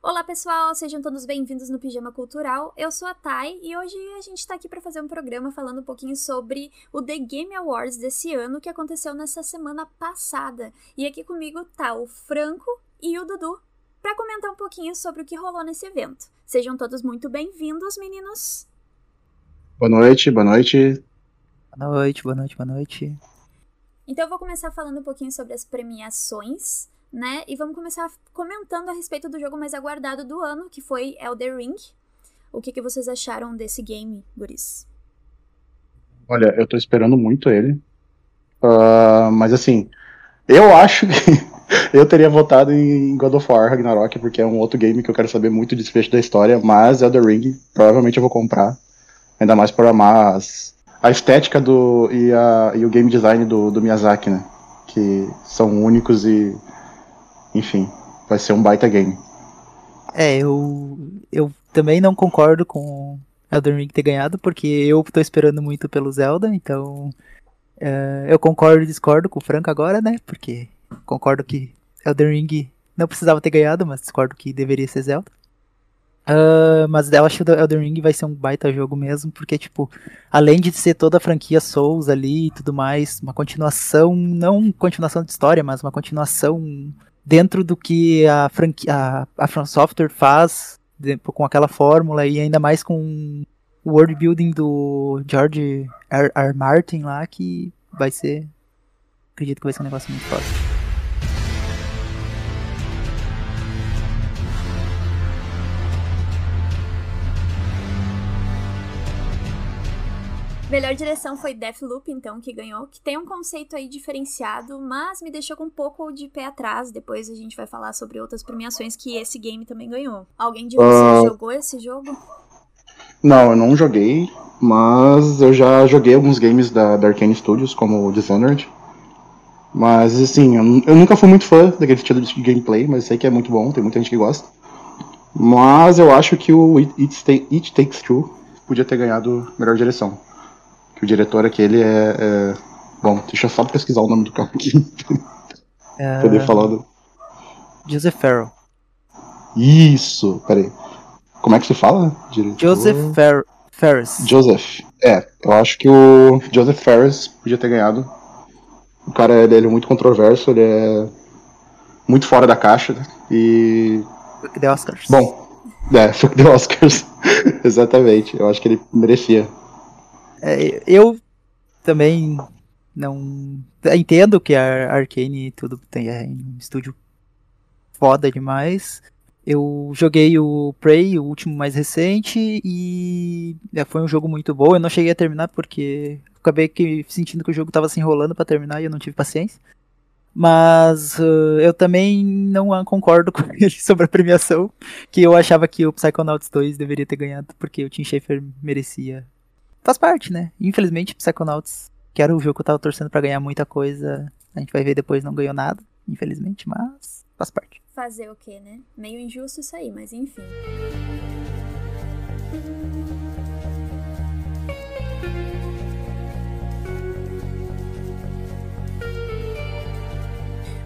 Olá pessoal, sejam todos bem-vindos no Pijama Cultural. Eu sou a Thay e hoje a gente tá aqui para fazer um programa falando um pouquinho sobre o The Game Awards desse ano que aconteceu nessa semana passada. E aqui comigo tá o Franco e o Dudu para comentar um pouquinho sobre o que rolou nesse evento. Sejam todos muito bem-vindos, meninos. Boa noite, boa noite. Boa noite, boa noite, boa noite. Então eu vou começar falando um pouquinho sobre as premiações, né? E vamos começar comentando a respeito do jogo mais aguardado do ano, que foi Elder Ring. O que, que vocês acharam desse game, guris? Olha, eu tô esperando muito ele. Uh, mas assim, eu acho que eu teria votado em God of War Ragnarok, porque é um outro game que eu quero saber muito o desfecho da história, mas Elder Ring provavelmente eu vou comprar. Ainda mais por amar as, a estética do, e, a, e o game design do, do Miyazaki, né? Que são únicos e. Enfim, vai ser um baita game. É, eu, eu também não concordo com Elden Ring ter ganhado, porque eu tô esperando muito pelo Zelda, então. Uh, eu concordo e discordo com o Franco agora, né? Porque concordo que Elden Ring não precisava ter ganhado, mas discordo que deveria ser Zelda. Uh, mas eu acho que Elden Ring vai ser um baita jogo mesmo, porque, tipo, além de ser toda a franquia Souls ali e tudo mais, uma continuação, não continuação de história, mas uma continuação dentro do que a franquia, a, a From Software faz com aquela fórmula e ainda mais com o world building do George R. R. Martin lá, que vai ser, acredito que vai ser um negócio muito forte. Melhor direção foi Deathloop, então, que ganhou, que tem um conceito aí diferenciado, mas me deixou com um pouco de pé atrás. Depois a gente vai falar sobre outras premiações que esse game também ganhou. Alguém de vocês uh... jogou esse jogo? Não, eu não joguei, mas eu já joguei alguns games da, da Arkane Studios, como Dishonored. Mas, assim, eu, eu nunca fui muito fã daquele estilo de gameplay, mas sei que é muito bom, tem muita gente que gosta. Mas eu acho que o It, It, It Takes Two podia ter ganhado melhor direção que o diretor aquele é, é... Bom, deixa eu só pesquisar o nome do cara aqui. É... Poder falar do. Joseph Farrell. Isso, peraí. Como é que se fala? Diretor... Joseph Fer Ferris. Joseph. É, eu acho que o Joseph Ferris podia ter ganhado. O cara ele é muito controverso, ele é muito fora da caixa e. Fuck the Oscars. Bom, é, fuck the Oscars. Exatamente. Eu acho que ele merecia. É, eu também não entendo que a Arkane tudo tem é um estúdio foda demais. Eu joguei o Prey, o último mais recente, e é, foi um jogo muito bom. Eu não cheguei a terminar porque acabei que, sentindo que o jogo estava se enrolando para terminar e eu não tive paciência. Mas uh, eu também não concordo com ele sobre a premiação, que eu achava que o Psychonauts 2 deveria ter ganhado, porque o Tim Schafer merecia faz parte, né? Infelizmente, Psychonauts, que era o jogo que eu tava torcendo para ganhar muita coisa, a gente vai ver depois não ganhou nada, infelizmente, mas faz parte. Fazer o quê, né? Meio injusto isso aí, mas enfim.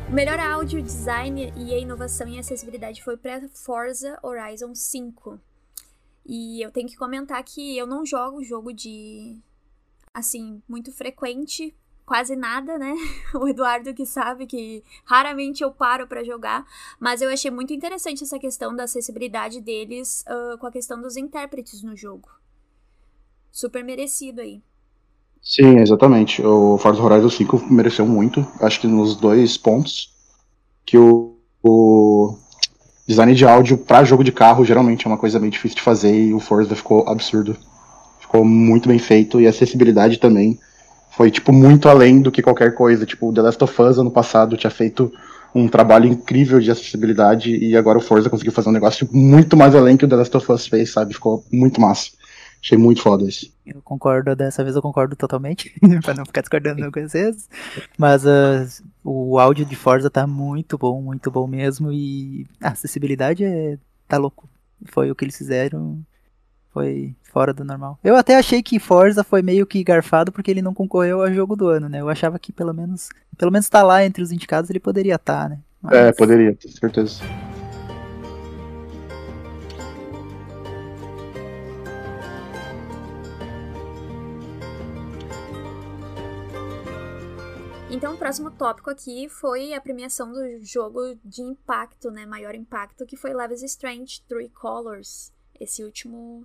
O melhor áudio, design e a inovação em acessibilidade foi para Forza Horizon 5. E eu tenho que comentar que eu não jogo jogo de. Assim, muito frequente, quase nada, né? O Eduardo que sabe que raramente eu paro para jogar, mas eu achei muito interessante essa questão da acessibilidade deles uh, com a questão dos intérpretes no jogo. Super merecido aí. Sim, exatamente. O Forza Horizon 5 mereceu muito, acho que nos dois pontos que o, o design de áudio para jogo de carro geralmente é uma coisa meio difícil de fazer e o Forza ficou absurdo. Ficou muito bem feito e a acessibilidade também foi tipo muito além do que qualquer coisa. Tipo, o The Last of Us ano passado tinha feito um trabalho incrível de acessibilidade e agora o Forza conseguiu fazer um negócio muito mais além que o The Last of Us fez, sabe? Ficou muito massa. Achei muito foda isso. Eu concordo, dessa vez eu concordo totalmente, pra não ficar discordando com vocês. Mas uh, o áudio de Forza tá muito bom, muito bom mesmo. E a acessibilidade é, tá louco. Foi o que eles fizeram, foi fora do normal. Eu até achei que Forza foi meio que garfado porque ele não concorreu ao jogo do ano, né? Eu achava que pelo menos, pelo menos tá lá entre os indicados ele poderia estar, tá, né? Mas... É, poderia, com certeza. Próximo tópico aqui foi a premiação do jogo de impacto, né? Maior impacto, que foi Life is Strange Three Colors. Esse último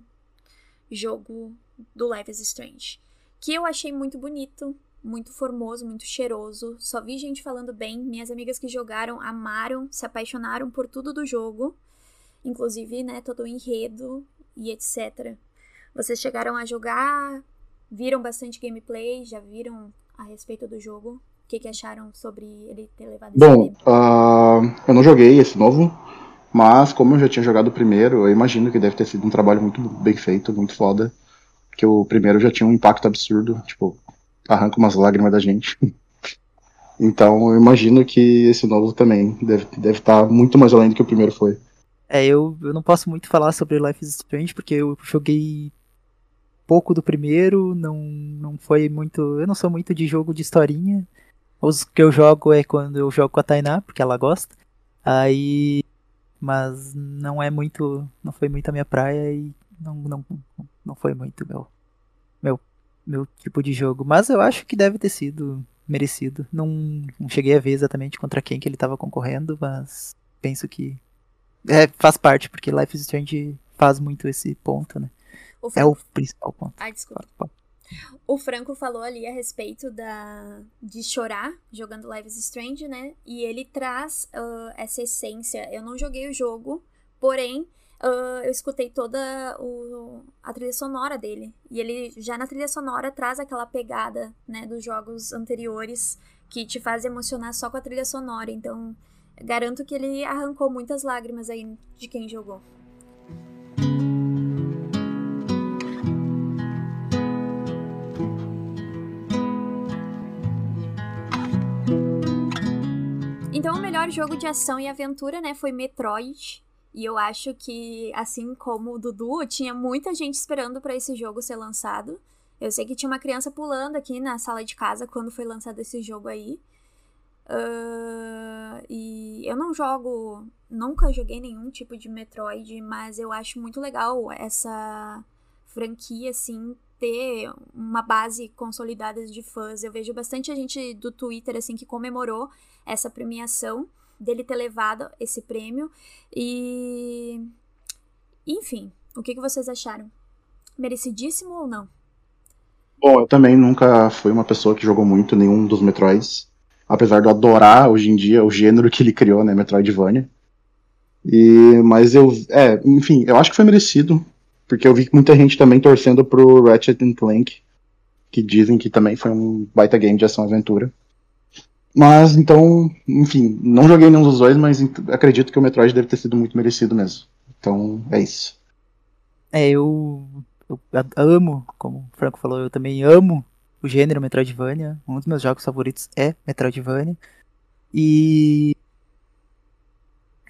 jogo do Life is Strange. Que eu achei muito bonito, muito formoso, muito cheiroso. Só vi gente falando bem. Minhas amigas que jogaram amaram, se apaixonaram por tudo do jogo. Inclusive, né, todo o enredo e etc. Vocês chegaram a jogar? Viram bastante gameplay? Já viram a respeito do jogo? O que, que acharam sobre ele ter levado esse Bom, uh, eu não joguei esse novo, mas como eu já tinha jogado o primeiro, eu imagino que deve ter sido um trabalho muito bem feito, muito foda. Que o primeiro já tinha um impacto absurdo, tipo, arranca umas lágrimas da gente. então eu imagino que esse novo também deve, deve estar tá muito mais além do que o primeiro foi. É, eu, eu não posso muito falar sobre Life is Strange, porque eu joguei pouco do primeiro, não, não foi muito. Eu não sou muito de jogo de historinha. Os que eu jogo é quando eu jogo com a Tainá, porque ela gosta. Aí. Mas não é muito. Não foi muito a minha praia e não, não, não foi muito meu, meu, meu tipo de jogo. Mas eu acho que deve ter sido merecido. Não, não cheguei a ver exatamente contra quem que ele estava concorrendo, mas penso que é, faz parte, porque Life is Strange faz muito esse ponto, né? É o principal ponto. Desculpa. O Franco falou ali a respeito da de chorar jogando Live is Strange, né? E ele traz uh, essa essência. Eu não joguei o jogo, porém uh, eu escutei toda o, a trilha sonora dele. E ele já na trilha sonora traz aquela pegada, né, dos jogos anteriores que te faz emocionar só com a trilha sonora. Então, garanto que ele arrancou muitas lágrimas aí de quem jogou. Então, o melhor jogo de ação e aventura, né, foi Metroid. E eu acho que, assim como o Dudu, tinha muita gente esperando para esse jogo ser lançado. Eu sei que tinha uma criança pulando aqui na sala de casa quando foi lançado esse jogo aí. Uh, e eu não jogo, nunca joguei nenhum tipo de Metroid, mas eu acho muito legal essa franquia, assim, ter uma base consolidada de fãs. Eu vejo bastante gente do Twitter, assim, que comemorou essa premiação, dele ter levado esse prêmio. E. Enfim, o que, que vocês acharam? Merecidíssimo ou não? Bom, eu também nunca fui uma pessoa que jogou muito nenhum dos Metroids. Apesar de eu adorar hoje em dia o gênero que ele criou, né? Metroidvania. E, mas eu. É, enfim, eu acho que foi merecido. Porque eu vi muita gente também torcendo pro Ratchet Clank. Que dizem que também foi um baita game de ação-aventura. Mas então, enfim, não joguei nenhum dos dois, mas acredito que o Metroid deve ter sido muito merecido mesmo. Então, é isso. É, eu, eu amo, como o Franco falou, eu também amo o gênero Metroidvania. Um dos meus jogos favoritos é Metroidvania. E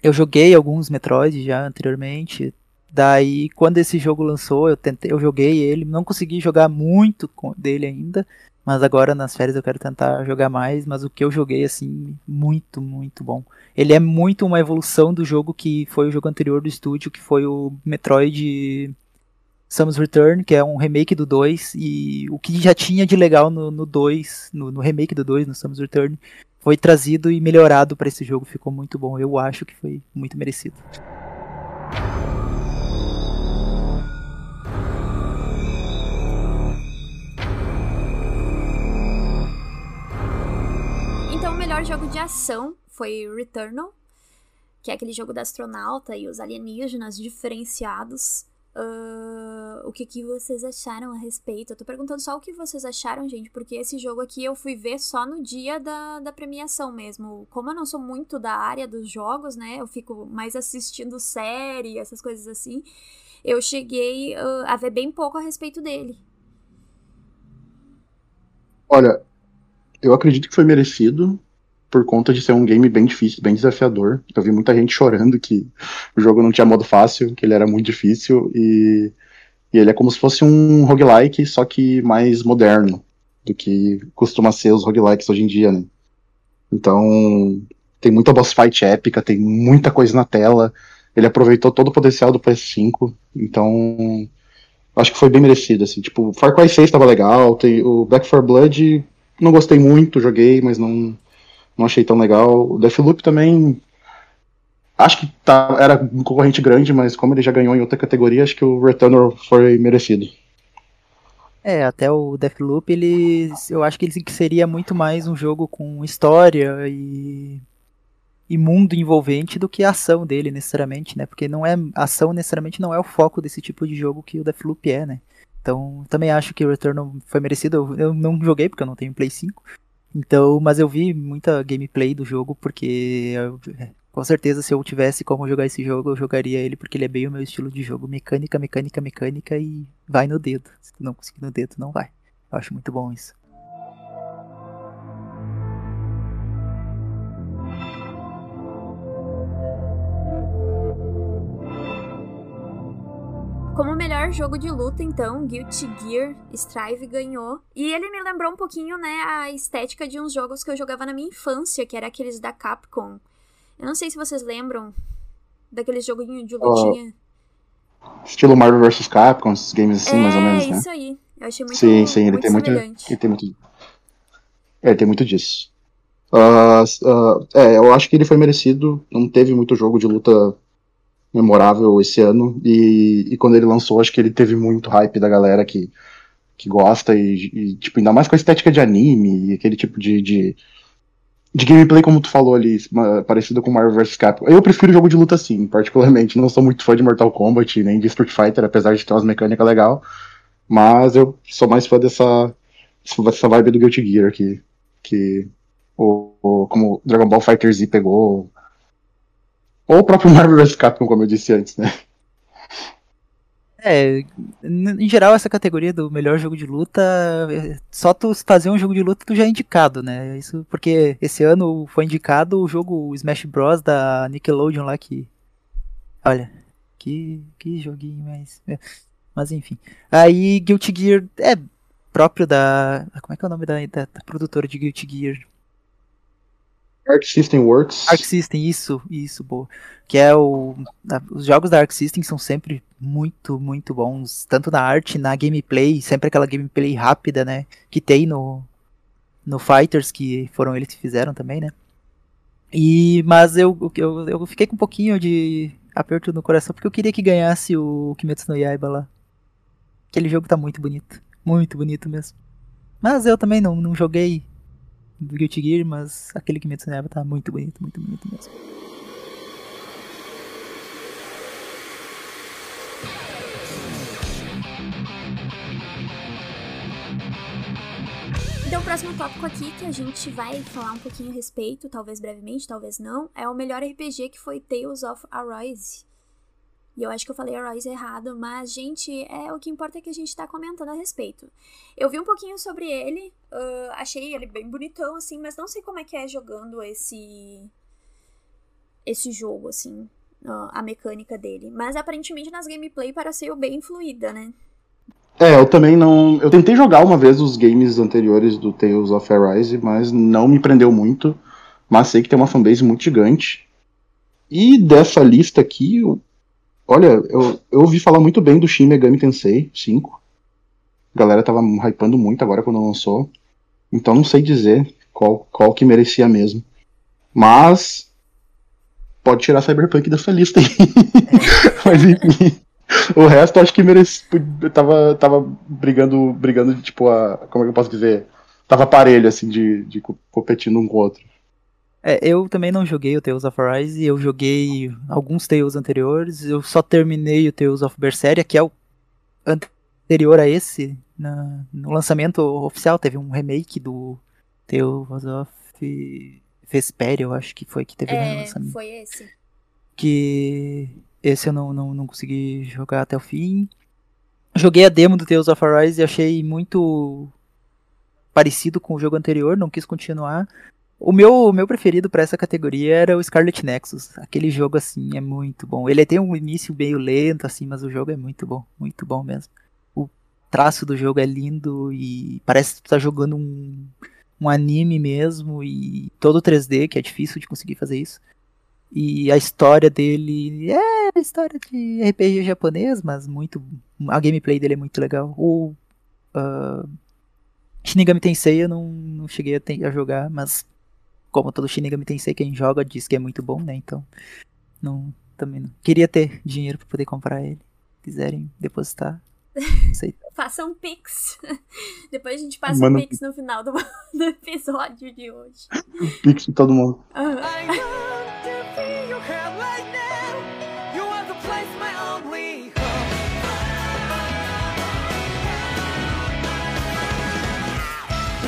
eu joguei alguns Metroid já anteriormente. Daí, quando esse jogo lançou, eu tentei, eu joguei ele, não consegui jogar muito dele ainda, mas agora nas férias eu quero tentar jogar mais, mas o que eu joguei, assim, muito, muito bom. Ele é muito uma evolução do jogo que foi o jogo anterior do estúdio, que foi o Metroid Samus Return, que é um remake do 2, e o que já tinha de legal no, no 2, no, no remake do 2, no Samus Return, foi trazido e melhorado para esse jogo, ficou muito bom. Eu acho que foi muito merecido. Melhor jogo de ação foi Returnal, que é aquele jogo da astronauta e os alienígenas diferenciados. Uh, o que, que vocês acharam a respeito? Eu tô perguntando só o que vocês acharam, gente, porque esse jogo aqui eu fui ver só no dia da, da premiação mesmo. Como eu não sou muito da área dos jogos, né? Eu fico mais assistindo série, essas coisas assim. Eu cheguei uh, a ver bem pouco a respeito dele. Olha, eu acredito que foi merecido por conta de ser um game bem difícil, bem desafiador. Eu vi muita gente chorando que o jogo não tinha modo fácil, que ele era muito difícil e, e ele é como se fosse um roguelike, só que mais moderno do que costuma ser os roguelikes hoje em dia, né? Então, tem muita boss fight épica, tem muita coisa na tela. Ele aproveitou todo o potencial do PS5, então acho que foi bem merecido assim. Tipo, Far Cry 6 estava legal, tem o Back 4 Blood não gostei muito, joguei, mas não, não achei tão legal. O Deathloop também. Acho que tá, era um concorrente grande, mas como ele já ganhou em outra categoria, acho que o Returnal foi merecido. É, até o Deathloop, ele, eu acho que ele seria muito mais um jogo com história e, e mundo envolvente do que a ação dele necessariamente, né? Porque não é ação necessariamente não é o foco desse tipo de jogo que o Deathloop é, né? Então, também acho que o Returnal foi merecido. Eu, eu não joguei porque eu não tenho Play 5. Então, mas eu vi muita gameplay do jogo porque eu, com certeza, se eu tivesse como jogar esse jogo, eu jogaria ele porque ele é bem o meu estilo de jogo. Mecânica, mecânica, mecânica e vai no dedo. Se tu não conseguir no dedo, não vai. Eu acho muito bom isso. Como melhor jogo de luta, então, Guilty Gear Strive ganhou. E ele me lembrou um pouquinho, né, a estética de uns jogos que eu jogava na minha infância, que era aqueles da Capcom. Eu não sei se vocês lembram daquele joguinho de lutinha. Estilo Marvel vs Capcom, esses games assim, é, mais ou menos, né? isso aí. Eu achei muito Sim, sim, ele muito tem muito, ele tem muito. É, ele tem muito disso. Uh, uh, é, eu acho que ele foi merecido. Não teve muito jogo de luta memorável esse ano. E, e quando ele lançou, acho que ele teve muito hype da galera que, que gosta. E, e tipo, ainda mais com a estética de anime e aquele tipo de, de de gameplay, como tu falou ali, parecido com Marvel vs Capcom. Eu prefiro jogo de luta sim, particularmente. Não sou muito fã de Mortal Kombat nem de Street Fighter, apesar de ter umas mecânicas legais. Mas eu sou mais fã dessa, dessa vibe do Guilty Gear aqui. Que o, o, como Dragon Ball Fighter Z pegou. Ou o próprio Marvel vs Capcom, como eu disse antes, né? É, em geral essa categoria do melhor jogo de luta, é, só tu fazer um jogo de luta tu já é indicado, né? Isso porque esse ano foi indicado o jogo Smash Bros da Nickelodeon lá que olha, que que joguinho mais, é, mas enfim. Aí Guilty Gear é próprio da, como é que é o nome da, da, da produtora de Guilty Gear? Arc System Works. Arc System, isso, isso, boa. Que é o. Os jogos da Arc System são sempre muito, muito bons. Tanto na arte, na gameplay, sempre aquela gameplay rápida, né? Que tem no. No Fighters, que foram eles que fizeram também, né? E, mas eu, eu, eu fiquei com um pouquinho de aperto no coração, porque eu queria que ganhasse o Kimetsu no Yaiba lá. Aquele jogo tá muito bonito. Muito bonito mesmo. Mas eu também não, não joguei do Guilty Gear, mas aquele que me Yaiba tá muito bonito, muito bonito mesmo. Então, o próximo tópico aqui que a gente vai falar um pouquinho a respeito, talvez brevemente, talvez não, é o melhor RPG que foi Tales of Arise. E eu acho que eu falei a Rise errado, mas, gente, é o que importa é que a gente tá comentando a respeito. Eu vi um pouquinho sobre ele, uh, achei ele bem bonitão, assim, mas não sei como é que é jogando esse. esse jogo, assim, uh, a mecânica dele. Mas aparentemente nas gameplay pareceu bem fluida, né? É, eu também não. Eu tentei jogar uma vez os games anteriores do Tales of Arise, mas não me prendeu muito. Mas sei que tem uma fanbase muito gigante. E dessa lista aqui, Olha, eu, eu ouvi falar muito bem do Shin Megami Tensei 5. A galera tava hypando muito agora quando lançou. Então não sei dizer qual, qual que merecia mesmo. Mas pode tirar Cyberpunk dessa lista aí. Mas enfim. O resto acho que merece. Tava, tava brigando, brigando, tipo, a. Como é que eu posso dizer? Tava parelho, assim, de, de competindo um com o outro. É, eu também não joguei o Tales of Arise, eu joguei alguns Tales anteriores, eu só terminei o Tales of Berseria, que é o anterior a esse, na, no lançamento oficial, teve um remake do Tales of Vesperia, eu acho que foi que teve é, no lançamento. foi esse. Que esse eu não, não, não consegui jogar até o fim. Joguei a demo do Tales of Arise e achei muito parecido com o jogo anterior, não quis continuar. O meu, o meu preferido para essa categoria era o Scarlet Nexus. Aquele jogo assim é muito bom. Ele tem um início meio lento assim, mas o jogo é muito bom, muito bom mesmo. O traço do jogo é lindo e parece que tu tá jogando um, um anime mesmo e todo 3D, que é difícil de conseguir fazer isso. E a história dele é história de RPG japonês, mas muito a gameplay dele é muito legal. O uh, Shinigami Tensei eu não, não cheguei a, a jogar, mas como todo Shinigami Tensei quem joga diz que é muito bom, né? Então, não, também não. Queria ter dinheiro pra poder comprar ele. Quiserem depositar. Faça um pix. Depois a gente passa Manda um pix no final do, do episódio de hoje. Pix pra todo mundo. Aham.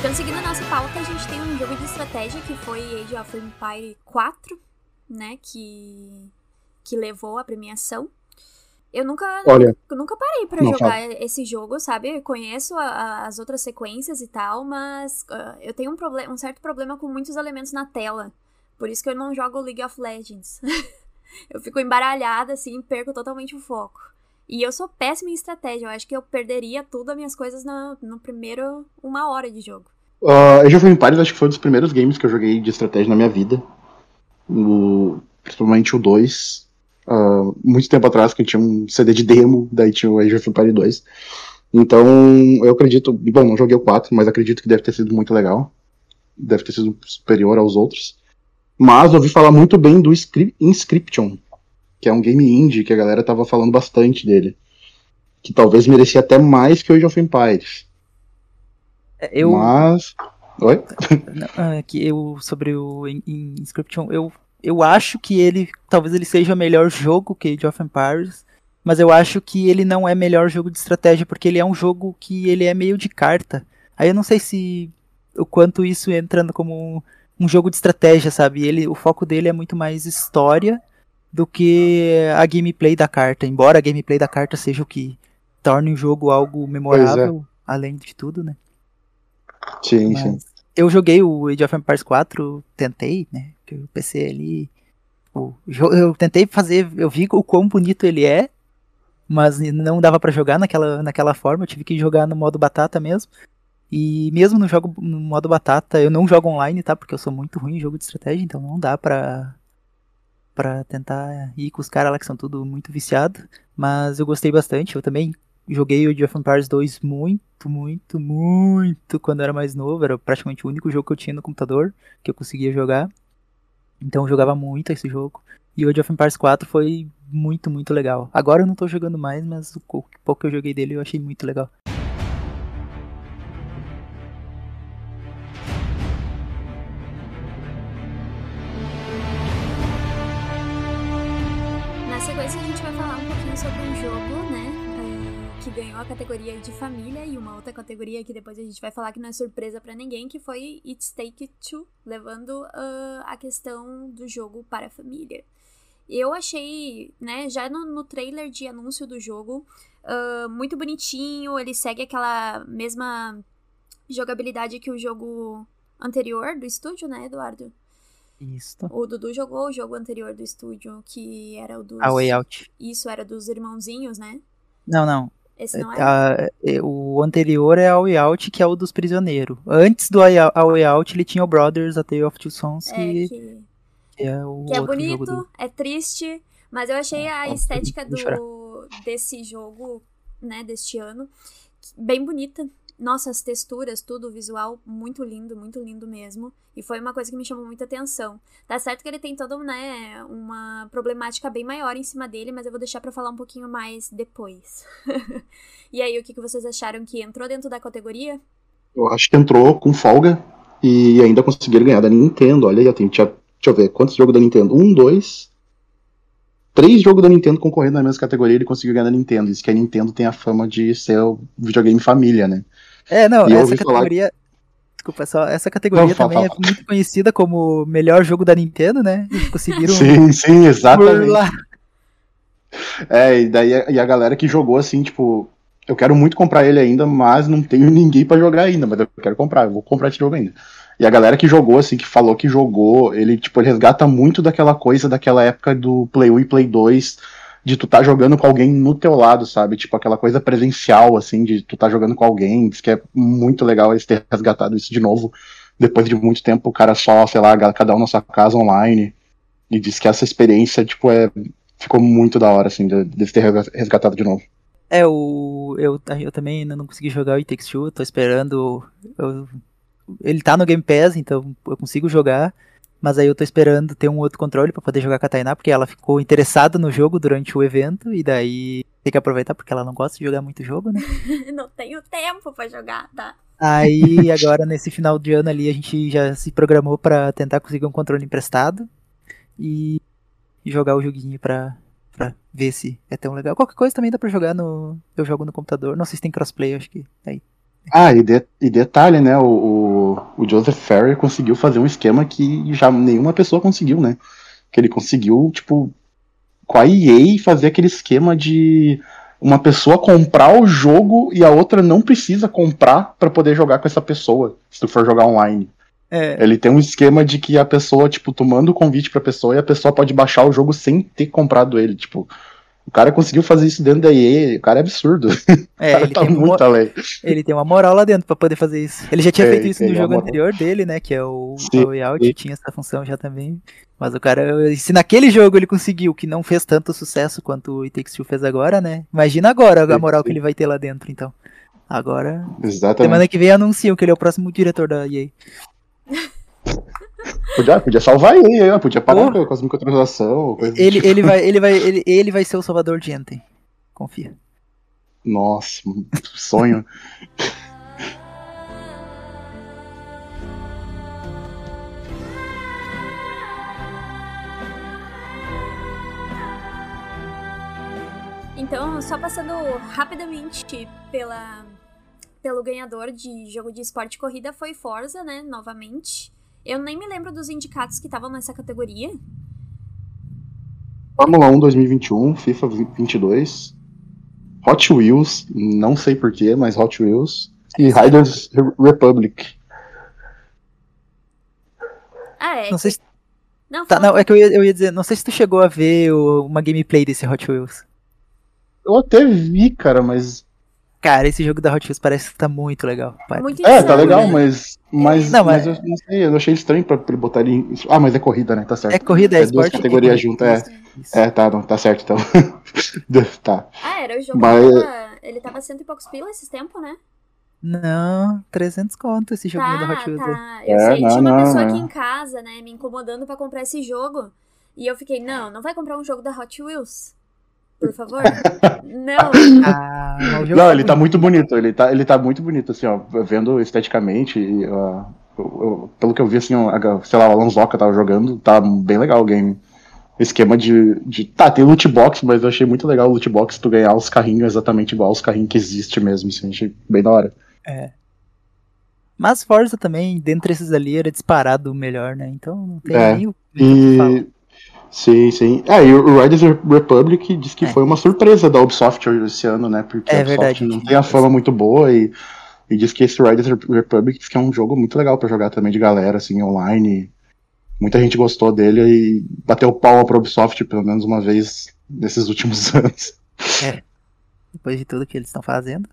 Então, seguindo a nossa pauta, a gente tem um jogo de estratégia que foi Age of Empire 4, né? Que, que levou a premiação. Eu nunca, Olha, nunca parei pra Não, jogar esse jogo, sabe? Eu conheço a- a- as outras sequências e tal, mas ah, eu tenho um, um certo problema com muitos elementos na tela. Por isso que eu não jogo League of Legends. eu fico embaralhada, assim, perco totalmente o foco. E eu sou péssima em estratégia. Eu acho que eu perderia tudo as minhas coisas na, no primeiro uma hora de jogo. Uh, Age of Empires acho que foi um dos primeiros games que eu joguei de estratégia na minha vida. O- principalmente o 2. Uh, muito tempo atrás, que tinha um CD de demo, daí tinha o Age of Empires 2. Então, eu acredito. Bom, não joguei o 4, mas acredito que deve ter sido muito legal. Deve ter sido superior aos outros. Mas ouvi falar muito bem do Inscri- Inscription, que é um game indie que a galera tava falando bastante dele. Que talvez merecia até mais que o Age of Empires. Eu, Mas. Oi? É que eu sobre o In- In- Inscription, eu, eu acho que ele talvez ele seja melhor jogo que Age of Empires, mas eu acho que ele não é melhor jogo de estratégia porque ele é um jogo que ele é meio de carta. Aí eu não sei se o quanto isso entra como um, um jogo de estratégia, sabe? Ele, o foco dele é muito mais história do que a gameplay da carta, embora a gameplay da carta seja o que torne o jogo algo memorável, além de tudo, né? Sim, Mas sim. eu joguei o Age of Empires 4, tentei, né? Que o PC ali. o eu tentei fazer. Eu vi o quão bonito ele é, mas não dava pra jogar naquela, naquela forma. Eu tive que jogar no modo batata mesmo. E mesmo no, jogo, no modo batata, eu não jogo online, tá? Porque eu sou muito ruim em jogo de estratégia, então não dá pra, pra tentar ir com os caras lá que são tudo muito viciado. Mas eu gostei bastante. Eu também joguei o of Empires 2 muito, muito, muito quando eu era mais novo. Era praticamente o único jogo que eu tinha no computador que eu conseguia jogar. Então eu jogava muito esse jogo. E o Age of Empires 4 foi muito, muito legal. Agora eu não tô jogando mais, mas o pouco que eu joguei dele eu achei muito legal. Sobre um jogo, né? eh, que ganhou a categoria de família e uma outra categoria que depois a gente vai falar que não é surpresa pra ninguém, que foi It's Take Two, levando ah, a questão do jogo para a família. Eu achei, né, já no, no trailer de anúncio do jogo, ah, muito bonitinho, ele segue aquela mesma jogabilidade que o jogo anterior do estúdio, né, Eduardo? Isso. O Dudu jogou o jogo anterior do estúdio, que era o dos. A Way Out. Isso, era dos irmãozinhos, né? Não, não. Esse não é? A- é, o anterior é a Way Out, que é o dos prisioneiros. Antes do A Way Out, ele tinha o Brothers, A Tale of Two Sons, É, que, que, que é o que é bonito, do... é triste, mas eu achei a É, estética do, desse jogo, né, deste ano, bem bonita. Nossa, as texturas, tudo, o visual, muito lindo, muito lindo mesmo. E foi uma coisa que me chamou muita atenção. Tá certo que ele tem toda, né, uma problemática bem maior em cima dele, mas eu vou deixar pra falar um pouquinho mais depois. e aí, o que que vocês acharam que entrou dentro da categoria? Eu acho que entrou com folga e ainda conseguiram ganhar da Nintendo. Olha já tem, deixa, deixa eu ver, quantos jogos da Nintendo? Um, dois. Três jogos da Nintendo concorrendo na mesma categoria ele conseguiu ganhar da Nintendo. Isso que a Nintendo tem a fama de ser o videogame família, né? É, não, E essa ouvi falar- categoria... Desculpa, só, essa categoria Não, fala, também fala. é muito conhecida como melhor jogo da Nintendo, né? Eles conseguiram Sim, sim, exatamente. burlar. É, e daí a, e a galera que jogou assim, tipo, eu quero muito comprar ele ainda, mas não tenho ninguém pra jogar ainda, mas eu quero comprar, eu vou comprar esse jogo ainda. E a galera que jogou, assim, que falou que jogou, ele, tipo, ele resgata muito daquela coisa daquela época do Play 1 e Play 2, de tu tá jogando com alguém no teu lado, sabe? Tipo, aquela coisa presencial, assim, de tu tá jogando com alguém, diz que é muito legal eles terem resgatado isso de novo, depois de muito tempo, o cara só, sei lá, cada um na sua casa online, e diz que essa experiência, tipo, é ficou muito da hora, assim, de, ter resgatado de novo. É, o, eu, eu também ainda não consegui jogar o It Two, tô esperando. eu- ele tá no Game Pass, então eu consigo jogar. Mas aí eu tô esperando ter um outro controle pra poder jogar com a Tainá, porque ela ficou interessada no jogo durante o evento, e daí tem que aproveitar porque ela não gosta de jogar muito jogo, né? Não tenho tempo pra jogar, tá? Aí agora nesse final de ano ali a gente já se programou pra tentar conseguir um controle emprestado e jogar o joguinho pra, pra ver se é tão legal. Qualquer coisa também dá pra jogar no. Eu jogo no computador. Não sei se tem crossplay, acho que. Aí. Ah, e, de- e detalhe, né? O, o, o Joseph Ferrer conseguiu fazer um esquema que já nenhuma pessoa conseguiu, né? Que ele conseguiu, tipo, com a EA fazer aquele esquema de uma pessoa comprar o jogo e a outra não precisa comprar pra poder jogar com essa pessoa, se tu for jogar online. É, Ele tem um esquema de que a pessoa, tipo, tu manda o convite pra pessoa e a pessoa pode baixar o jogo sem ter comprado ele. Tipo, o cara conseguiu fazer isso dentro da EA, o cara é absurdo. O é cara ele, tá muito além. ele tem uma moral lá dentro pra poder fazer isso. Ele já tinha Tem, feito isso no jogo anterior dele, né? Que é o o Way Out, tinha essa função já também. Mas o cara, se naquele jogo ele conseguiu, que não fez tanto sucesso quanto o It Takes Two fez agora, né? Imagina agora a Sim, moral que ele vai ter lá dentro, então. Agora, Exatamente. semana que vem anunciam que ele é o próximo diretor da EA. Podia, podia salvar ele, aí, ó, podia parar Porra. com as microtransações. Ele, tipo. ele, vai, ele, vai, ele, ele vai ser o salvador de Enten. Confia. Nossa, sonho. Então, só passando rapidamente pela, pelo ganhador de jogo de esporte e corrida foi Forza, né? Novamente. Eu nem me lembro dos indicados que estavam nessa categoria. Fórmula 1 2021, FIFA 22, Hot Wheels, não sei porquê, mas Hot Wheels, e Riders Republic. Ah, é. Não sei se. Não, Tá, não, é que eu ia, eu ia dizer, não sei se tu chegou a ver o- uma gameplay desse Hot Wheels. Eu até vi, cara, mas. Cara, esse jogo da Hot Wheels parece que tá muito legal. Pai. Muito É, tá legal, né? mas. Mas, Não, mas... mas- eu não sei, eu achei estranho pra, ele botar ele. em- Ah, mas é corrida, né? Tá certo. É corrida, é, É duas categorias é juntas, Isso. É, tá, não, tá certo então. tá. Ah, era o jogo Mas- tava, ele tava cento e poucos pila esses tempos, né? Não, 300 conto esse joguinho Tá, da Hot Wheels. tá. Eu É, sei, não, tinha uma não, pessoa é. aqui em casa, né, me incomodando pra comprar esse jogo. E eu fiquei, não, não vai comprar um jogo da Hot Wheels. Por favor. não. Ah, Não, tá ele tá muito bonito, ele tá, ele tá muito bonito, assim, ó, vendo esteticamente, e, ó, eu- eu- pelo que eu vi, assim, ó, sei lá, o Alan Zoka tava jogando, tá bem legal o game. Esquema de, de. Tá, tem loot box, mas eu achei muito legal o loot box tu ganhar os carrinhos exatamente igual aos carrinhos que existe mesmo, assim, achei bem da hora. Mas Forza também, dentre esses ali, era disparado o melhor, né? Então não tem É, nem o. E. Sim, sim. Ah, e o Riders Republic diz que É. foi uma surpresa da Ubisoft esse ano, né? Porque É a Ubisoft verdade. não tem a fama muito boa e, e diz que esse Riders Republic diz que é um jogo muito legal pra jogar também de galera, assim, online. Muita gente gostou dele e bateu palma pra Ubisoft pelo menos uma vez nesses últimos anos. Depois de tudo que eles estão fazendo.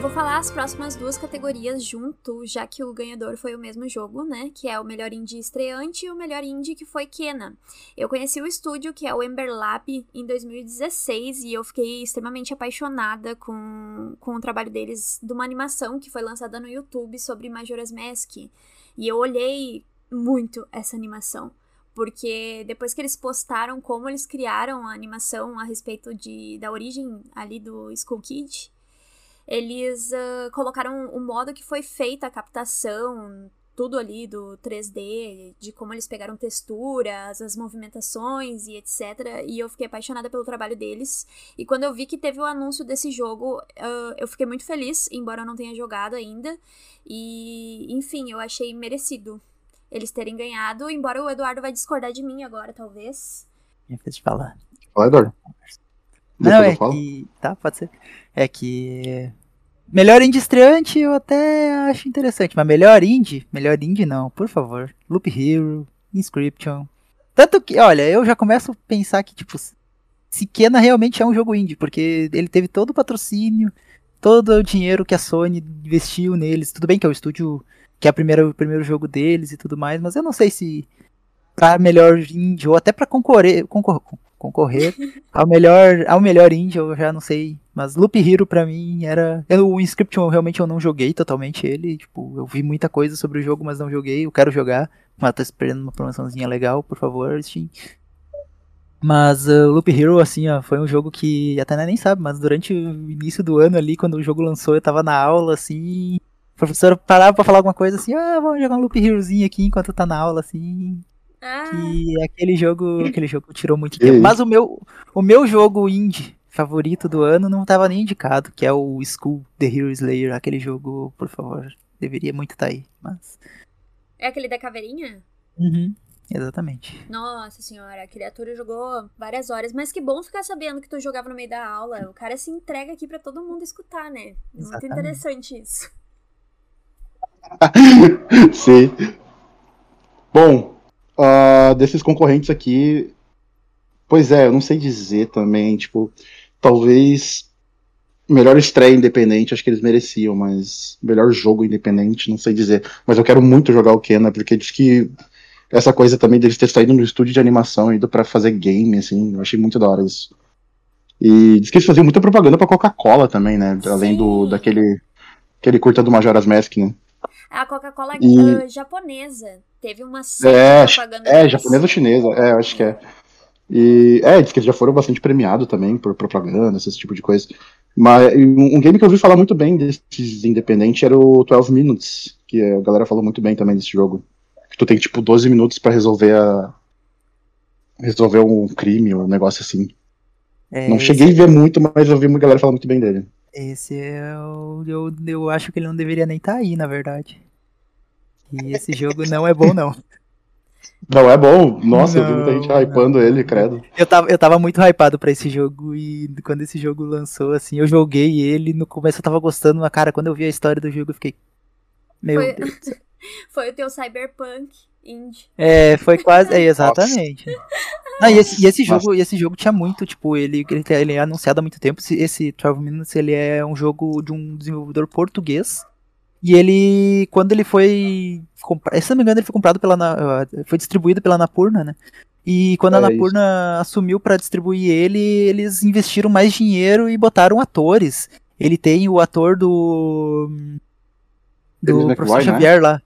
Eu vou falar as próximas duas categorias junto, já que o ganhador foi o mesmo jogo, né? Que é o melhor indie estreante e o melhor indie que foi Kena. Eu conheci o estúdio, que é o Ember Lab, em 2016 e eu fiquei extremamente apaixonada com, com o trabalho deles de uma animação que foi lançada no YouTube sobre Majora's Mask. E eu olhei muito essa animação. Porque depois que eles postaram como eles criaram a animação a respeito de, da origem ali do Skull Kid, eles ah, colocaram o modo que foi feita a captação, tudo ali do 3D, de como eles pegaram texturas, as movimentações e etc. E eu fiquei apaixonada pelo trabalho deles. E quando eu vi que teve o anúncio desse jogo, ah, eu fiquei muito feliz, embora eu não tenha jogado ainda. E, enfim, eu achei merecido eles terem ganhado, embora o Eduardo vai discordar de mim agora, talvez. Minha vez de falar. Fala, Eduardo. Não, Depois é eu que. Tá, pode ser. É que. Melhor indie estreante eu até acho interessante, mas melhor indie? Melhor indie não, por favor. Loop Hero, Inscription. Tanto que, olha, eu já começo a pensar que, tipo, se Kena realmente é um jogo indie, porque ele teve todo o patrocínio, todo o dinheiro que a Sony investiu neles. Tudo bem que é o estúdio que é a primeira, o primeiro jogo deles e tudo mais, mas eu não sei se pra melhor indie, ou até pra concorrer, concor- concorrer ao melhor, ao melhor indie, eu já não sei. Mas Loop Hero pra mim era. Eu, o Inscription realmente eu não joguei totalmente ele. Tipo, eu vi muita coisa sobre o jogo, mas não joguei. Eu quero jogar. Mas tô esperando uma promoçãozinha legal, por favor, Steam. Mas uh, Loop Hero, assim, ó, foi um jogo que a Tainá nem sabe, mas durante o início do ano ali, quando o jogo lançou, eu tava na aula, assim. A professora parava pra falar alguma coisa assim, ah, vamos jogar um Loop Herozinho aqui enquanto tá na aula, assim. Ah, Que aquele jogo, aquele jogo tirou muito tempo. Mas o meu, o meu jogo indie favorito do ano não tava nem indicado, que é o School The Hero Slayer. Aquele jogo, por favor, deveria muito estar aí. Mas. é aquele da caveirinha? Uhum, exatamente. Nossa senhora, a criatura jogou várias horas, mas que bom ficar sabendo que tu jogava no meio da aula. O cara se entrega aqui pra todo mundo escutar, né? Muito Exatamente. interessante isso. Sim. Bom, ah, desses concorrentes aqui, pois é, eu não sei dizer também, tipo, talvez melhor estreia independente, acho que eles mereciam, mas melhor jogo independente, não sei dizer. Mas eu quero muito jogar o Kena, porque diz que essa coisa também deles ter saído no estúdio de animação e ido pra fazer game, assim, eu achei muito da hora isso. E diz que eles faziam muita propaganda pra Coca-Cola também, né? Além do daquele aquele curta do Majora's Mask, né? A Coca-Cola E- ah, japonesa teve uma série É, de propaganda. É, japonesa ou chinesa, é, eu acho que é. E é, diz que eles já foram bastante premiados também por propaganda, esse tipo de coisa. Mas um game que eu ouvi falar muito bem desses independentes era o 12 Minutes, que a galera falou muito bem também desse jogo. Que tu tem tipo 12 minutos pra resolver a resolver um crime ou um negócio assim. É, Não cheguei a ver muito, mas eu vi uma galera falar muito bem dele. Esse é o. Eu, eu acho que ele não deveria nem estar aí, na verdade. E esse jogo não é bom, não. Não, é bom. Nossa, eu vi muita Não, gente hypando não. ele, credo. Eu tava, eu tava muito hypado pra esse jogo e quando esse jogo lançou, assim, eu joguei ele, no começo eu tava gostando, mas cara, quando eu vi a história do jogo eu fiquei. Meu Foi- Deus. Foi o teu Cyberpunk Indie. É, foi quase. É, exatamente. Não, e, esse, e esse jogo, e esse jogo tinha muito, tipo, ele, ele, ele é anunciado há muito tempo. Esse, esse 12 Minutes ele é um jogo de um desenvolvedor português. E ele, quando ele foi comprado, se não me engano, ele foi comprado pela, Na- foi distribuído pela Napurna, né? E quando a É, Napurna assumiu pra distribuir ele, eles investiram mais dinheiro e botaram atores. Ele tem o ator do do James Professor né? Xavier lá.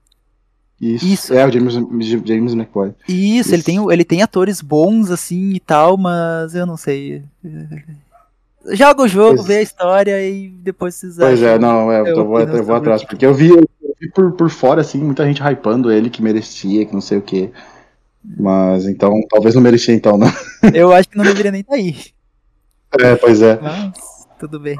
Isso. Isso. É, o James, James McVoy. Isso, ele Isso. tem, ele tem atores bons, assim, e tal, mas eu não sei. Joga o jogo, Pois- vê a história e depois vocês Pois é, não, é, eu, vou, eu vou atrás, isso. porque eu vi, eu vi por, por fora, assim, muita gente hypando ele, que merecia, que não sei o quê. Mas então, talvez não merecia então, não. Eu acho que não deveria nem estar aí. É, pois é. Mas, tudo bem.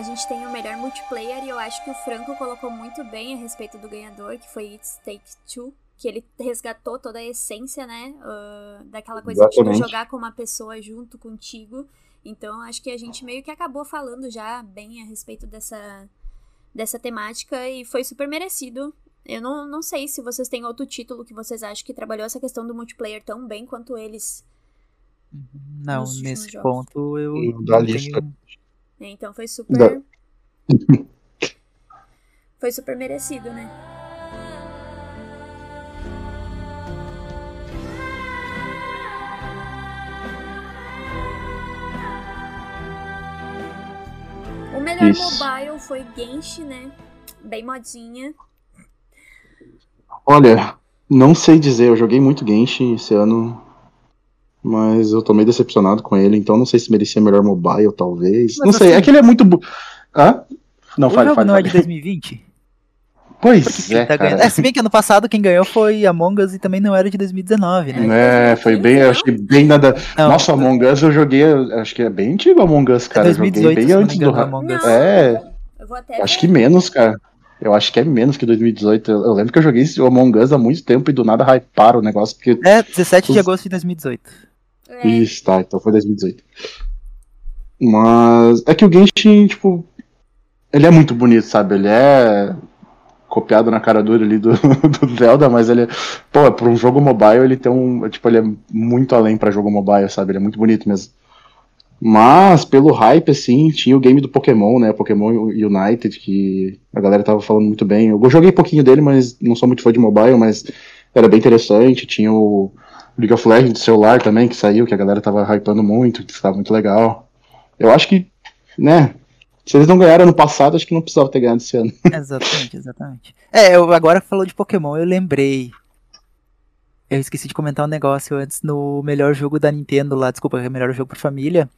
A gente tem o melhor multiplayer e eu acho que o Franco colocou muito bem a respeito do ganhador, que foi It Takes Two, que ele resgatou toda a essência, né, ah, daquela coisa de tu Exatamente. jogar com uma pessoa junto contigo. Então, acho que a gente meio que acabou falando já bem a respeito dessa, dessa temática e foi super merecido. Eu não, não sei se vocês têm outro título que vocês acham que trabalhou essa questão do multiplayer tão bem quanto eles. Não, nesse jogos. ponto eu Da lista. tenho-? Então foi super. foi super merecido, né? O melhor Isso. mobile foi Genshin, né? Bem modinha. Olha, não sei dizer, eu joguei muito Genshin esse ano, mas eu tô meio decepcionado com ele, então não sei se merecia melhor mobile, talvez. Mas não sei, assim- é que ele é muito. bu- Hã? Não, o fale, jogo fale, não é fale. de 2020? Pois que que é, tá? É, se bem que ano passado quem ganhou foi Among Us e também não era de 2019, né? É, foi bem, eu achei bem nada. Não, Nossa, Among Us eu joguei, acho que é bem antigo Among Us, cara. é eu joguei 2018, bem se não me antes do. Among Us. Não. É, Eu vou até. acho ver. que menos, cara. Eu acho que é menos que 2018. Eu, eu lembro que eu joguei esse Among Us há muito tempo e do nada hyparam o negócio, porque. É, 17 de Os- agosto de 2018. É, tá, então foi 2018. Mas é que o Genshin, tipo, ele é muito bonito, sabe? Ele é. copiado na cara dura ali do, do Zelda, mas ele, pô, para um jogo mobile ele tem um, tipo, ele é muito além para jogo mobile, sabe? Ele é muito bonito mesmo. Mas pelo hype assim, tinha o game do Pokémon, né? Pokémon United que a galera tava falando muito bem. Eu joguei pouquinho dele, mas não sou muito fã de mobile, mas era bem interessante. Tinha o League of Legends celular também que saiu, que a galera tava hypando muito, que estava muito legal. Eu acho que, né, se eles não ganharam no passado, acho que não precisava ter ganhado esse ano. Exatamente, exatamente. É, eu agora falou de Pokémon, eu lembrei. Eu esqueci de comentar um negócio antes no melhor jogo da Nintendo lá, desculpa, é melhor jogo por família.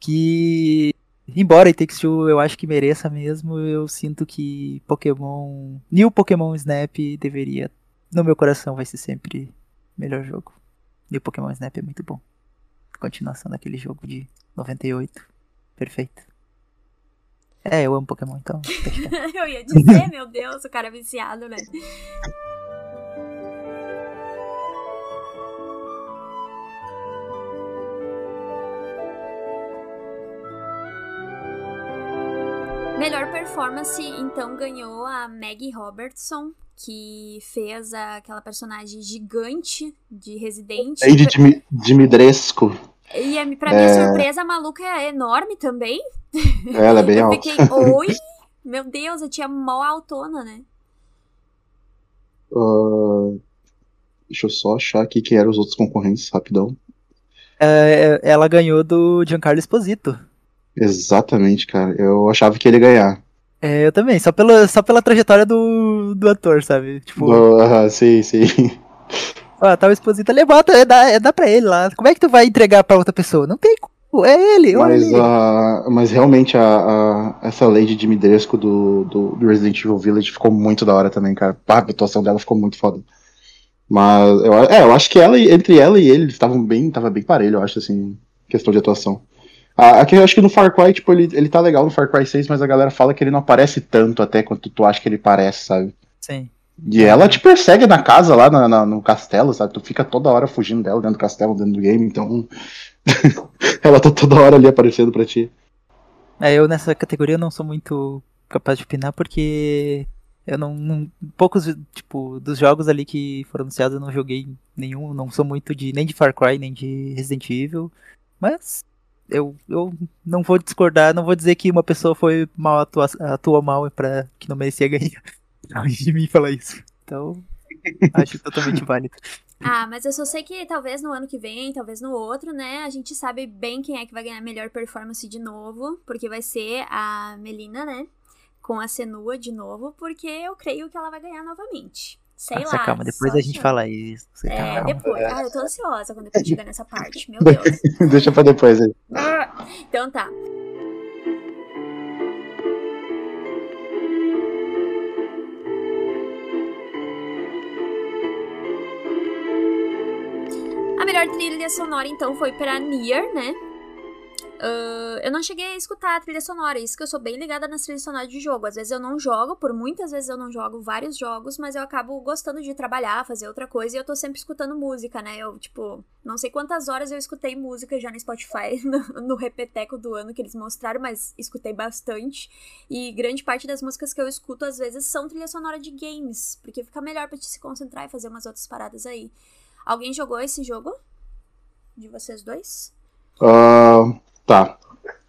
Que, embora It Takes Two eu acho que mereça mesmo, eu sinto que Pokémon. New Pokémon Snap deveria. No meu coração vai ser sempre melhor jogo. New Pokémon Snap é muito bom. Continuação daquele jogo de 98. Perfeito. É, eu amo Pokémon, então. Eu ia dizer, meu Deus, o cara é viciado, né? Melhor performance, então, ganhou a Maggie Robertson, que fez a- aquela personagem gigante de Resident. Lady Dimi- Dimitrescu, E a- pra minha surpresa, a maluca é enorme também. ela é bem eu alta. fiquei, oi? Meu Deus, eu tinha mó autona, né? Ah, deixa eu só achar aqui quem eram os outros concorrentes, rapidão. É, ela ganhou do Giancarlo Esposito. Exatamente, cara. Eu achava que ele ia ganhar. É, eu também, só pela, só pela trajetória do, do ator, sabe? Tipo, Ah, sim, sim. ó, tá o Esposito ali, bota, é, dá, é, dá pra ele lá. Como é que tu vai entregar pra outra pessoa? Não tem como, é ele, olha Mas, ele. ah, mas realmente a, a- essa Lady Dimitrescu do, do, do Resident Evil Village ficou muito da hora também, cara. Pá, a atuação dela ficou muito foda. Mas eu, é, eu acho que ela, entre ela e ele, eles estavam bem, tava bem parelho, eu acho, assim, questão de atuação. Ah, aqui eu acho que no Far Cry, tipo, ele, ele tá legal no Far Cry 6, mas a galera fala que ele não aparece tanto até quanto tu acha que ele parece, sabe? Sim. E ela te persegue na casa, lá na- na- no castelo, sabe? Tu fica toda hora fugindo dela dentro do castelo, dentro do game, então. ela tá toda hora ali aparecendo pra ti. É, eu nessa categoria não sou muito capaz de opinar porque eu não, não- poucos tipo dos jogos ali que foram anunciados eu não joguei nenhum, não sou muito de nem de Far Cry nem de Resident Evil, mas eu, eu não vou discordar, não vou dizer que uma pessoa foi mal atua, atuou mal para que não merecia ganhar. Longe de mim falar isso. Então, acho totalmente válido. Ah, mas eu só sei que talvez no ano que vem, talvez no outro, né? A gente sabe bem quem é que vai ganhar a melhor performance de novo, porque vai ser a Melina, né? Com a Senua de novo, porque eu creio que ela vai ganhar novamente. Sei Nossa, lá. calma, depois a gente achando. fala isso. Você É, calma. depois. Ah, eu tô ansiosa quando depois chegar nessa parte. Meu Deus. Deixa pra depois aí. Então tá. A melhor trilha sonora, então, foi pra Nier, né? Ah, eu não cheguei a escutar a trilha sonora, isso que eu sou bem ligada nas trilhas sonoras de jogo. Às vezes eu não jogo, por muitas vezes eu não jogo vários jogos, mas eu acabo gostando de trabalhar, fazer outra coisa, e eu tô sempre escutando música, né? Eu, tipo, não sei quantas horas eu escutei música já no Spotify, no, no repeteco do ano que eles mostraram, mas escutei bastante. E grande parte das músicas que eu escuto, às vezes, são trilha sonora de games, porque fica melhor pra te se concentrar e fazer umas outras paradas aí. Alguém jogou esse jogo? De vocês dois? Ah, tá.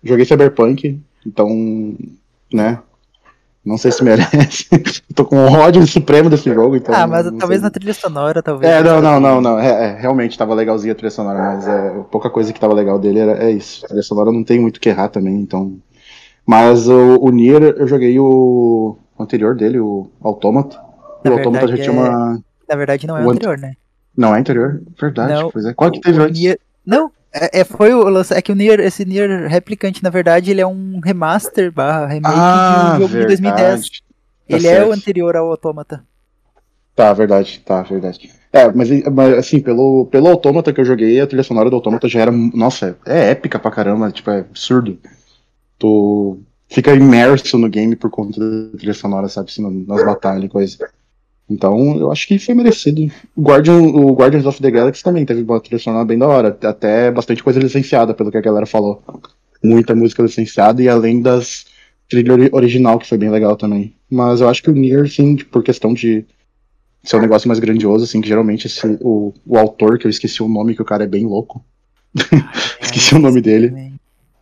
Joguei Cyberpunk, então, né? Não sei se merece. Tô com um ódio supremo desse jogo, então. Ah, mas talvez sei. na trilha sonora, talvez. É, não, não, não, não. É, é, realmente tava legalzinha a trilha sonora, mas é, pouca coisa que tava legal dele era, é isso. A trilha sonora não tem muito o que errar também, então. Mas o, o Nier, eu joguei o anterior dele, o Automata. E Na o Automata já tinha é- uma. Na verdade, não é O o ant- anterior, né? Não, é anterior? Verdade, Não, pois é. Qual que teve o antes? Nier- Não, é, é- foi o lance. É que o Nier, esse Nier Replicant, na verdade, ele é um remaster barra remake Ah, de um jogo de 2010. verdade. Tá Ele é o anterior ao Automata. Tá, verdade, tá, verdade. É, mas, mas, assim, pelo, pelo Autômata que eu joguei, a trilha sonora do Autômata já era. Nossa, é, é épica pra caramba, tipo, é absurdo. Tu fica imerso no game por conta da trilha sonora, sabe, assim, nas batalhas e coisa. Então, eu acho que foi merecido. O, Guardian, o Guardians of the Galaxy também teve uma trilha sonora bem da hora. Até bastante coisa licenciada, pelo que a galera falou. Muita música licenciada, e além das trilha ori- original, que foi bem legal também. Mas eu acho que o Nier, sim, por questão de ser um negócio mais grandioso, assim, que geralmente esse- o, o autor, que eu esqueci o nome, que o cara é bem louco. Esqueci o nome dele. Também.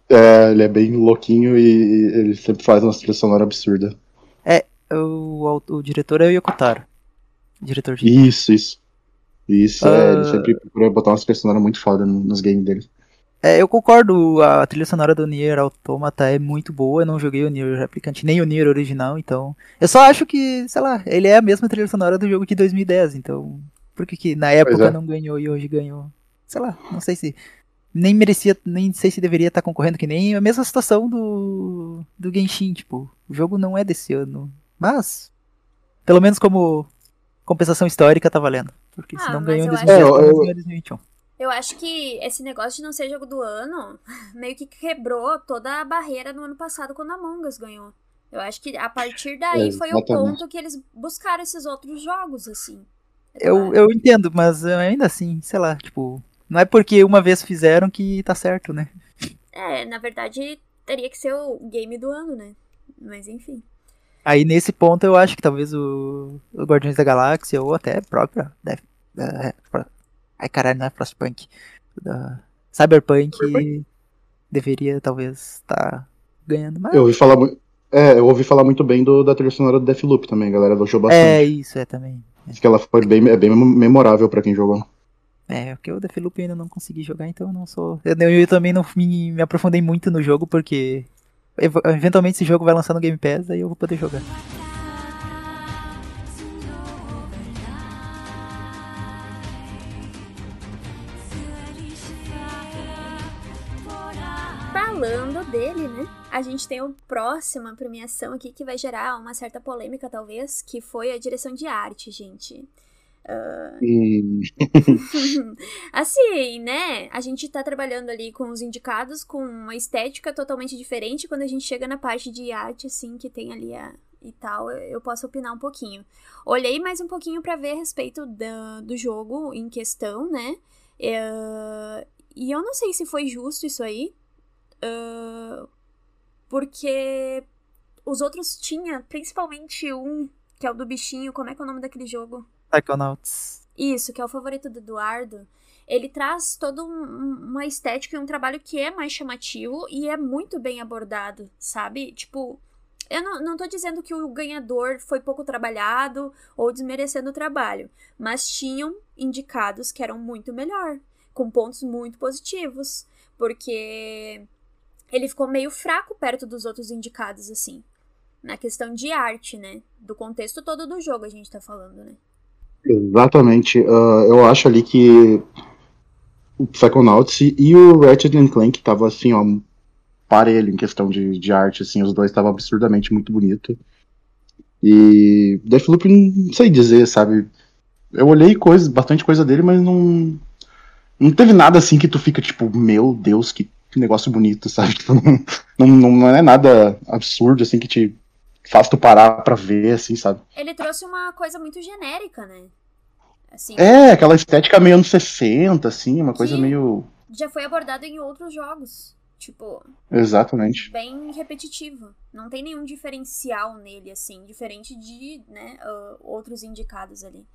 É, ele é bem louquinho e ele sempre faz uma trilha sonora absurda. O, au- o diretor é o Yokotaro. Diretor de. Isso, isso. Isso, é, ele Ah. sempre procura botar uma trilha sonora muito foda no- nos games dele. É, eu concordo, a trilha sonora do Nier Automata é muito boa, eu não joguei o Nier Replicant, nem o Nier original, então... Eu só acho que, sei lá, ele é a mesma trilha sonora do jogo de 2010, então... Por que que na época é. não ganhou e hoje ganhou? Sei lá, não sei se... Nem merecia, nem sei se deveria estar concorrendo, que nem a mesma situação do, do Genshin, tipo... O jogo não é desse ano, mas... Pelo menos como compensação histórica tá valendo, porque se Ah, não mas ganhou em eu acho- 2010, É, eu- 2021. Acho que esse negócio de não ser jogo do ano meio que quebrou toda a barreira no ano passado quando a Among Us ganhou. Eu acho que a partir daí foi o ponto que eles buscaram esses outros jogos, assim. Eu, eu entendo, mas eh, ainda assim, sei lá, tipo, não é porque uma vez fizeram que tá certo, né? É, na verdade, teria que ser o game do ano, né? Mas enfim. Aí nesse ponto eu acho que talvez o, o Guardiões da Galáxia ou até a própria Def, eh, Pro- ai caralho, não é Frostpunk, da Cyberpunk deveria talvez estar ganhando, mas Eu ouvi falar muito. É, eu ouvi falar muito bem do, da trilha sonora do Deathloop também, a galera elogiou bastante. é isso, é também. Diz que ela foi bem, é bem memorável pra quem jogou. É, porque o Deathloop eu ainda não consegui jogar, então eu não sou. Eu, eu também não me, me aprofundei muito no jogo, porque eventualmente esse jogo vai lançar no Game Pass, aí eu vou poder jogar. Falando dele, né? A gente tem a próxima premiação aqui que vai gerar uma certa polêmica, talvez, que foi a direção de arte, gente. Hum, assim, né? A gente tá trabalhando ali com os indicados com uma estética totalmente diferente. Quando a gente chega na parte de arte, assim, que tem ali a. E tal, eu- posso opinar um pouquinho. Olhei mais um pouquinho pra ver a respeito da- do jogo em questão, né? É, e eu não sei se foi justo isso aí. porque os outros tinha, principalmente um, que é o do bichinho. Como é que é o nome daquele jogo? Psychonauts. Isso, que é o favorito do Eduardo. Ele traz toda uma estética e um trabalho que é mais chamativo e é muito bem abordado, sabe? Tipo, eu não, não tô dizendo que o ganhador foi pouco trabalhado ou desmerecendo o trabalho, mas tinham indicados que eram muito melhor, com pontos muito positivos, porque ele ficou meio fraco perto dos outros indicados, assim, na questão de arte, né? Do contexto todo do jogo a gente tá falando, né? Exatamente. Ah, eu acho ali que o Psychonauts e o Ratchet Clank tava assim, ó, parelho em questão de, de arte, assim, os dois estavam absurdamente muito bonito. E Deathloop não sei dizer, sabe? Eu olhei coisa, bastante coisa dele, mas não não teve nada assim que tu fica tipo, meu Deus, que negócio bonito, sabe? Tipo, não, não, não é nada absurdo assim que te faz tu parar pra ver, assim, sabe? Ele trouxe uma coisa muito genérica, né? Assim, É, aquela estética meio anos 60, assim, uma coisa meio. já foi abordado em outros jogos. Tipo, Exatamente. bem repetitivo. Não tem nenhum diferencial nele, assim, diferente de, né, ah, outros indicados ali.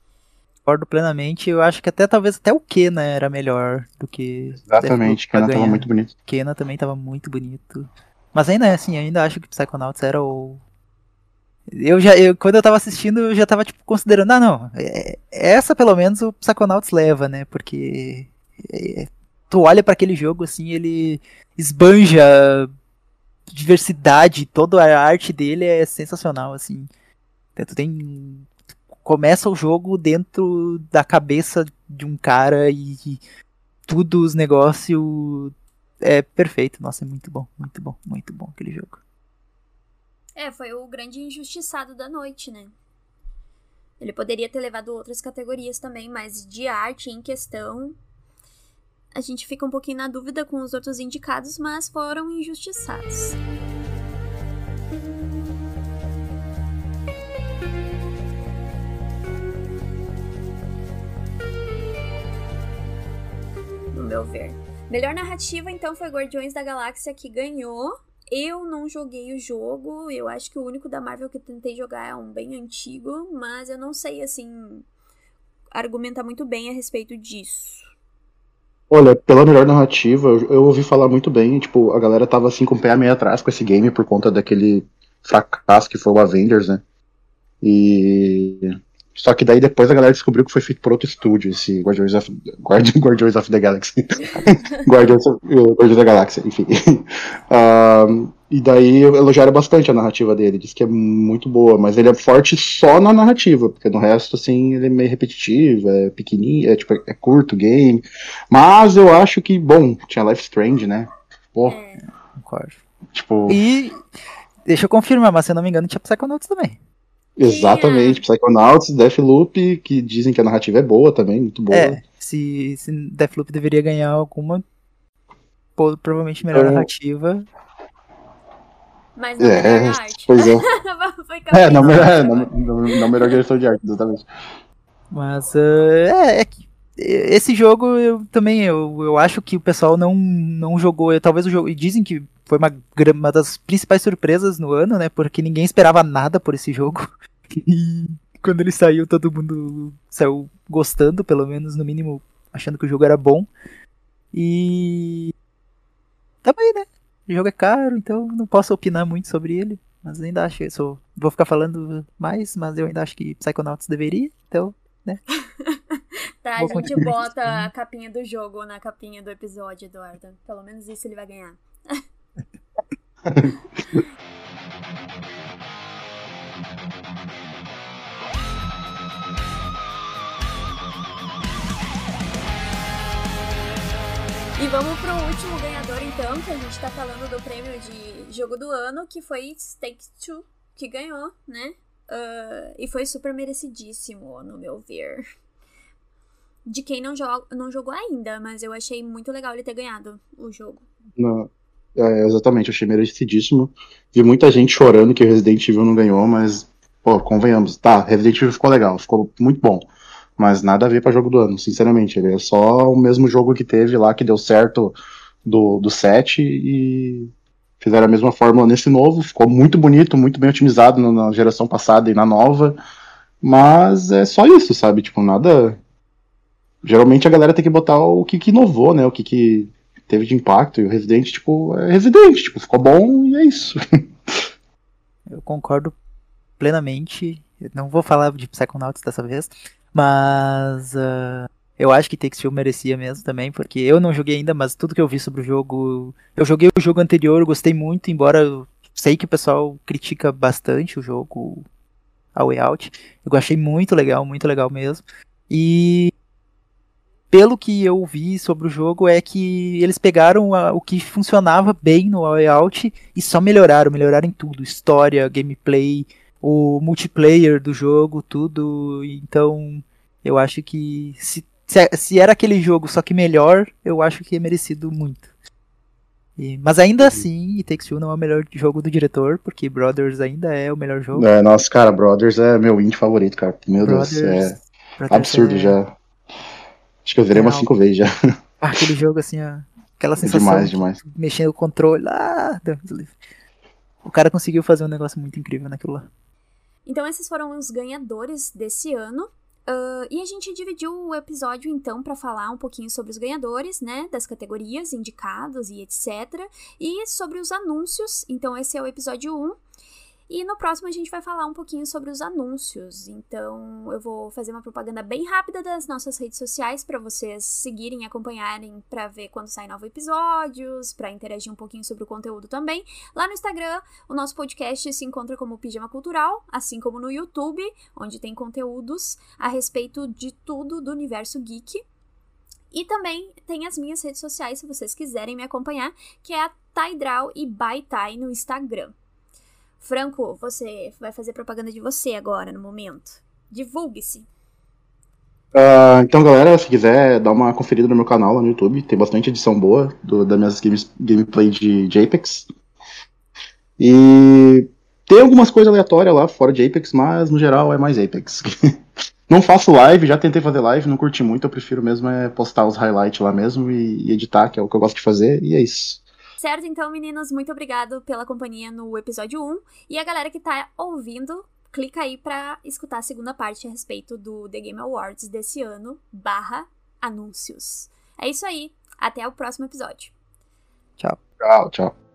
Concordo plenamente. Eu acho que até talvez até o Kena era melhor do que. Exatamente, pra ela tava ganhar. muito bonito. Kena também tava muito bonito. Mas ainda é assim, ainda acho que Psychonauts era o. Eu já, eu, quando eu tava assistindo, eu já tava tipo considerando, ah não, é- essa pelo menos o Psychonauts leva, né? Porque é, tu olha pra aquele jogo assim, ele esbanja diversidade, toda a arte dele é sensacional assim. Então, Tu tem começa o jogo dentro da cabeça de um cara e, e tudo os negócios é perfeito. Nossa, é muito bom, muito bom, muito bom aquele jogo. É, foi o grande injustiçado da noite, né? Ele poderia ter levado outras categorias também, mas de arte em questão, a gente fica um pouquinho na dúvida com os outros indicados, mas foram injustiçados. No meu ver. Melhor narrativa, então, foi Guardiões da Galáxia que ganhou. Eu não joguei o jogo, eu acho que o único da Marvel que tentei jogar é um bem antigo, mas eu não sei, assim, argumentar muito bem a respeito disso. Olha, pela melhor narrativa, eu, eu ouvi falar muito bem. Tipo, a galera tava assim com o pé meio atrás com esse game por conta daquele fracasso que foi o Avengers, né? E. Só que daí depois a galera descobriu que foi feito por outro estúdio, esse Guardiões of, Guardi- Guardiões of the Galaxy. Guardiões, of, uh, Guardiões da Galáxia, enfim. Ahn, e daí elogiaram bastante a narrativa dele, diz que é muito boa, mas ele é forte só na narrativa, porque no resto, assim, ele é meio repetitivo, é pequenininho, é, tipo, é curto o game. Mas eu acho que, bom, tinha Life Strange, né? Pô, É, Concordo. tipo, E deixa eu confirmar, mas se eu não me engano, tinha Psychonauts também. Exatamente, Psychonauts, Deathloop, que dizem que a narrativa é boa também, muito boa. É, se, se Deathloop deveria ganhar alguma, provavelmente melhor É. narrativa. mas não É, é melhor arte. pois é. É, campeão. não, é, não, não, não melhor direção de arte, exatamente. Mas eh, é, é que esse jogo eu também eu, eu acho que o pessoal não, não jogou. eu- Talvez o jogo. E dizem que foi uma, uma das principais surpresas no ano, né? Porque ninguém esperava nada por esse jogo. E quando ele saiu, todo mundo saiu gostando, pelo menos, no mínimo, achando que o jogo era bom. E. Também, né? O jogo é caro, então não posso opinar muito sobre ele. Mas ainda acho sou. Vou ficar falando mais, mas eu ainda acho que Psychonauts deveria. Então, Tá, a Vou gente continuar bota a capinha do jogo na capinha do episódio, Eduardo. Pelo menos isso ele vai ganhar. E vamos pro último ganhador, então, que a gente tá falando do prêmio de jogo do ano, que foi Stake 2, que ganhou, né? Ah, e foi super merecidíssimo, no meu ver. De quem não, joga, não jogou ainda, mas eu achei muito legal ele ter ganhado o jogo. Não, é, exatamente, achei merecidíssimo. Vi muita gente chorando que Resident Evil não ganhou, mas, pô, convenhamos, tá, Resident Evil ficou legal, ficou muito bom. Mas nada a ver pra jogo do ano, sinceramente. Ele é só o mesmo jogo que teve lá, que deu certo do, do 7 e fizeram a mesma fórmula nesse novo. Ficou muito bonito, muito bem otimizado na, geração passada e na nova. Mas é só isso, sabe? Tipo, nada. Geralmente a galera tem que botar o que, que inovou, né? O que, que teve de impacto. E o Resident, tipo, é Resident, tipo, ficou bom e é isso. Eu concordo plenamente. Eu não vou falar de Psychonauts dessa vez, mas ah, eu acho que Takes Two merecia mesmo também, porque eu não joguei ainda, mas tudo que eu vi sobre o jogo, eu joguei o jogo anterior, gostei muito, embora eu sei que o pessoal critica bastante o jogo A Way Out. Eu achei muito legal, muito legal mesmo. E pelo que eu vi sobre o jogo é que eles pegaram a- o que funcionava bem no Way Out e só melhoraram, melhoraram em tudo, história, gameplay, o multiplayer do jogo, tudo. Então, eu acho que se, se, se era aquele jogo só que melhor, eu acho que é merecido muito. E- mas ainda assim, It Takes Two não é o melhor jogo do diretor, porque Brothers ainda é o melhor jogo. É, nossa, cara, Brothers é meu indie favorito, cara. Meu Deus, é Brothers absurdo é- já. Acho que eu zerei umas Real. cinco vezes já. Ah, aquele jogo assim, ó, aquela É sensação demais, de demais. mexendo o controle livre. O cara conseguiu fazer um negócio muito incrível naquilo lá. Então, esses foram os ganhadores desse ano. Ah, e a gente dividiu o episódio, então, para falar um pouquinho sobre os ganhadores, né? Das categorias, indicados e etc. E sobre os anúncios. Então, esse é o episódio 1. E no próximo a gente vai falar um pouquinho sobre os anúncios. Então, eu vou fazer uma propaganda bem rápida das nossas redes sociais para vocês seguirem acompanharem para ver quando saem novos episódios, para interagir um pouquinho sobre o conteúdo também. Lá no Instagram, o nosso podcast se encontra como Pijama Cultural, assim como no YouTube, onde tem conteúdos a respeito de tudo do universo geek. E também tem as minhas redes sociais, se vocês quiserem me acompanhar, que é a Taidrau e Baitai no Instagram. Franco, você vai fazer propaganda de você agora, no momento. Divulgue-se. Ah, então, galera, se quiser dar uma conferida no meu canal lá no YouTube, tem bastante edição boa do, das minhas games, gameplay de, de Apex. E tem algumas coisas aleatórias lá fora de Apex, mas no geral é mais Apex. não faço live, já tentei fazer live, não curti muito, eu prefiro mesmo é postar os highlights lá mesmo e, e editar, que é o que eu gosto de fazer, e é isso. Certo, então, meninos, muito obrigado pela companhia no episódio 1. E a galera que tá ouvindo, clica aí pra escutar a segunda parte a respeito do The Game Awards desse ano, barra anúncios. É isso aí, até o próximo episódio. Tchau, tchau.